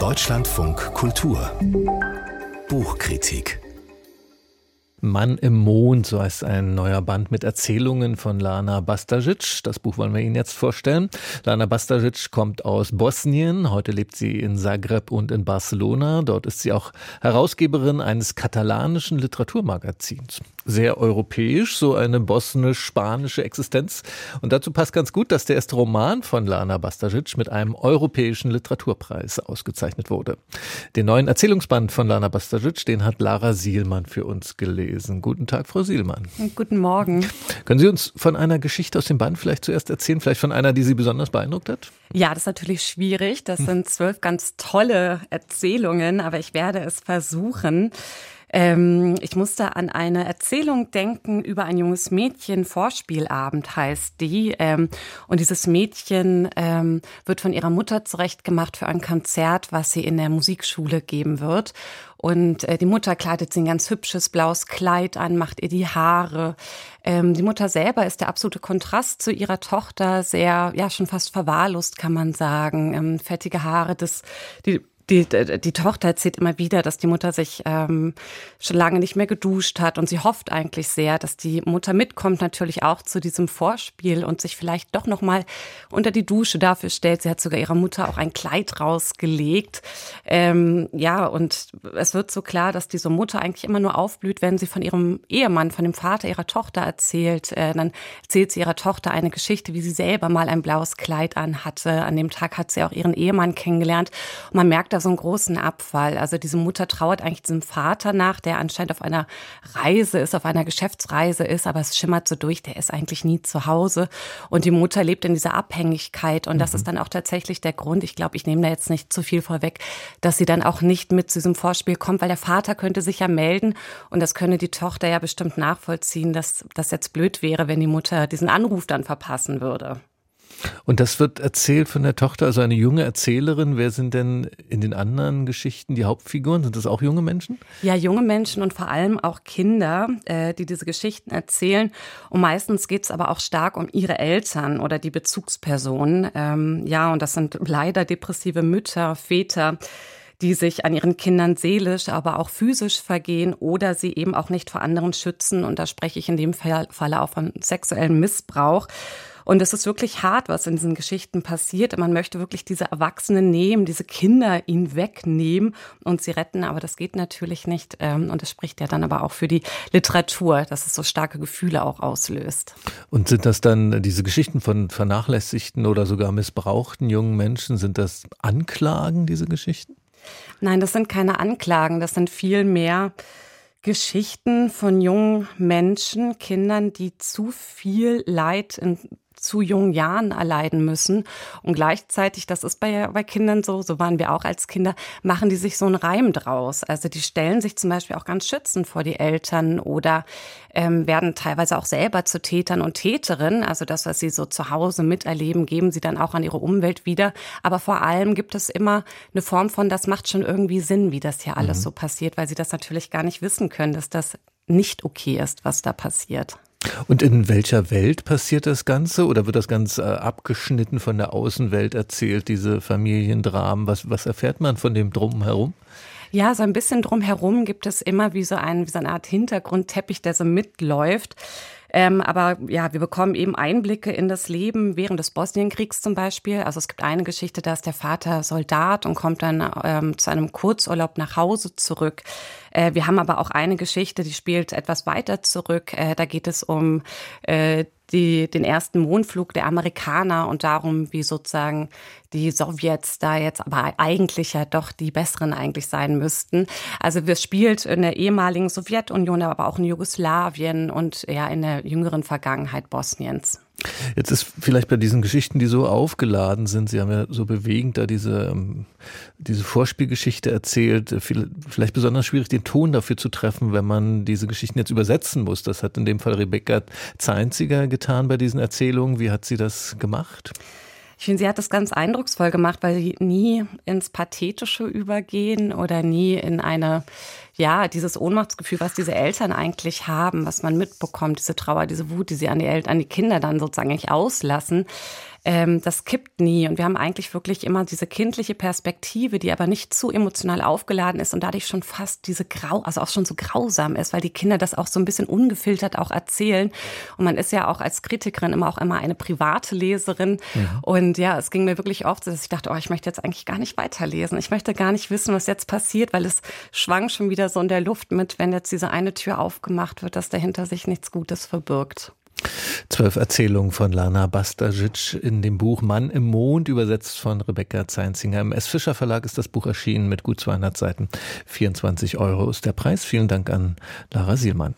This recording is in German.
Deutschlandfunk Kultur Buchkritik Mann im Mond, so heißt ein neuer Band mit Erzählungen von Lana Bastajic. Das Buch wollen wir Ihnen jetzt vorstellen. Lana Bastajic kommt aus Bosnien. Heute lebt sie in Zagreb und in Barcelona. Dort ist sie auch Herausgeberin eines katalanischen Literaturmagazins. Sehr europäisch, so eine bosnisch-spanische Existenz. Und dazu passt ganz gut, dass der erste Roman von Lana Bastajic mit einem europäischen Literaturpreis ausgezeichnet wurde. Den neuen Erzählungsband von Lana Bastajic, den hat Lara Sielmann für uns gelesen lesen. Guten Tag, Frau Sielmann. Guten Morgen. Können Sie uns von einer Geschichte aus dem Band vielleicht zuerst erzählen? Vielleicht von einer, die Sie besonders beeindruckt hat? Ja, das ist natürlich schwierig. Das sind zwölf ganz tolle Erzählungen, aber ich werde es versuchen. Ähm, ich musste an eine Erzählung denken über ein junges Mädchen. Vorspielabend heißt die. Ähm, und dieses Mädchen ähm, wird von ihrer Mutter zurechtgemacht für ein Konzert, was sie in der Musikschule geben wird. Und äh, die Mutter kleidet sie ein ganz hübsches blaues Kleid an, macht ihr die Haare. Ähm, die Mutter selber ist der absolute Kontrast zu ihrer Tochter, sehr, ja, schon fast verwahrlost, kann man sagen. Ähm, fettige Haare, das, die die, die Tochter erzählt immer wieder, dass die Mutter sich ähm, schon lange nicht mehr geduscht hat und sie hofft eigentlich sehr, dass die Mutter mitkommt natürlich auch zu diesem Vorspiel und sich vielleicht doch noch mal unter die Dusche dafür stellt. Sie hat sogar ihrer Mutter auch ein Kleid rausgelegt. Ähm, ja, und es wird so klar, dass diese Mutter eigentlich immer nur aufblüht, wenn sie von ihrem Ehemann, von dem Vater ihrer Tochter erzählt. Äh, dann erzählt sie ihrer Tochter eine Geschichte, wie sie selber mal ein blaues Kleid anhatte. An dem Tag hat sie auch ihren Ehemann kennengelernt. Und man merkt, so einen großen Abfall. Also diese Mutter trauert eigentlich diesem Vater nach, der anscheinend auf einer Reise ist, auf einer Geschäftsreise ist, aber es schimmert so durch, der ist eigentlich nie zu Hause. Und die Mutter lebt in dieser Abhängigkeit. Und das mhm. ist dann auch tatsächlich der Grund, ich glaube, ich nehme da jetzt nicht zu viel vorweg, dass sie dann auch nicht mit zu diesem Vorspiel kommt, weil der Vater könnte sich ja melden und das könne die Tochter ja bestimmt nachvollziehen, dass das jetzt blöd wäre, wenn die Mutter diesen Anruf dann verpassen würde. Und das wird erzählt von der Tochter, also eine junge Erzählerin. Wer sind denn in den anderen Geschichten die Hauptfiguren? Sind das auch junge Menschen? Ja, junge Menschen und vor allem auch Kinder, äh, die diese Geschichten erzählen. Und meistens geht es aber auch stark um ihre Eltern oder die Bezugspersonen. Ähm, ja, und das sind leider depressive Mütter, Väter die sich an ihren Kindern seelisch, aber auch physisch vergehen oder sie eben auch nicht vor anderen schützen. Und da spreche ich in dem Falle auch von sexuellem Missbrauch. Und es ist wirklich hart, was in diesen Geschichten passiert. Man möchte wirklich diese Erwachsenen nehmen, diese Kinder ihnen wegnehmen und sie retten, aber das geht natürlich nicht. Ähm, und das spricht ja dann aber auch für die Literatur, dass es so starke Gefühle auch auslöst. Und sind das dann diese Geschichten von vernachlässigten oder sogar missbrauchten jungen Menschen, sind das Anklagen, diese Geschichten? Nein, das sind keine Anklagen, das sind viel mehr Geschichten von jungen Menschen, Kindern, die zu viel Leid in zu jungen Jahren erleiden müssen. Und gleichzeitig, das ist bei, bei Kindern so, so waren wir auch als Kinder, machen die sich so einen Reim draus. Also die stellen sich zum Beispiel auch ganz schützend vor die Eltern oder ähm, werden teilweise auch selber zu Tätern und Täterinnen. Also das, was sie so zu Hause miterleben, geben sie dann auch an ihre Umwelt wieder. Aber vor allem gibt es immer eine Form von, das macht schon irgendwie Sinn, wie das hier alles mhm. so passiert, weil sie das natürlich gar nicht wissen können, dass das nicht okay ist, was da passiert. Und in welcher Welt passiert das Ganze? Oder wird das ganz äh, abgeschnitten von der Außenwelt erzählt, diese Familiendramen? Was, was erfährt man von dem Drumherum? Ja, so ein bisschen drumherum gibt es immer wie so, ein, wie so eine Art Hintergrundteppich, der so mitläuft. Ähm, aber ja, wir bekommen eben Einblicke in das Leben während des Bosnienkriegs zum Beispiel. Also es gibt eine Geschichte, da ist der Vater Soldat und kommt dann ähm, zu einem Kurzurlaub nach Hause zurück. Äh, wir haben aber auch eine Geschichte, die spielt etwas weiter zurück. Äh, da geht es um äh, die, den ersten Mondflug der Amerikaner und darum, wie sozusagen die Sowjets da jetzt aber eigentlich ja doch die besseren eigentlich sein müssten. Also wir spielt in der ehemaligen Sowjetunion, aber auch in Jugoslawien und ja in der jüngeren Vergangenheit Bosniens. Jetzt ist vielleicht bei diesen Geschichten, die so aufgeladen sind, Sie haben ja so bewegend da diese, ähm, diese Vorspielgeschichte erzählt, vielleicht besonders schwierig, den Ton dafür zu treffen, wenn man diese Geschichten jetzt übersetzen muss. Das hat in dem Fall Rebecca Zeinziger getan bei diesen Erzählungen. Wie hat sie das gemacht? Ich finde, sie hat das ganz eindrucksvoll gemacht, weil sie nie ins Pathetische übergehen oder nie in eine, ja, dieses Ohnmachtsgefühl, was diese Eltern eigentlich haben, was man mitbekommt, diese Trauer, diese Wut, die sie an die Eltern, an die Kinder dann sozusagen nicht auslassen. ähm, das kippt nie. Und wir haben eigentlich wirklich immer diese kindliche Perspektive, die aber nicht zu emotional aufgeladen ist und dadurch schon fast diese grau, also auch schon so grausam ist, weil die Kinder das auch so ein bisschen ungefiltert auch erzählen. Und man ist ja auch als Kritikerin immer auch immer eine private Leserin. Ja. Und ja, es ging mir wirklich oft so, dass ich dachte, oh, ich möchte jetzt eigentlich gar nicht weiterlesen. Ich möchte gar nicht wissen, was jetzt passiert, weil es schwang schon wieder so in der Luft mit, wenn jetzt diese eine Tür aufgemacht wird, dass dahinter sich nichts Gutes verbirgt. Zwölf Erzählungen von Lana Bastajic in dem Buch Mann im Mond, übersetzt von Rebecca Zeinzinger. Im S. Fischer Verlag ist das Buch erschienen mit gut 200 Seiten. 24 Euro ist der Preis. Vielen Dank an Lara Sielmann.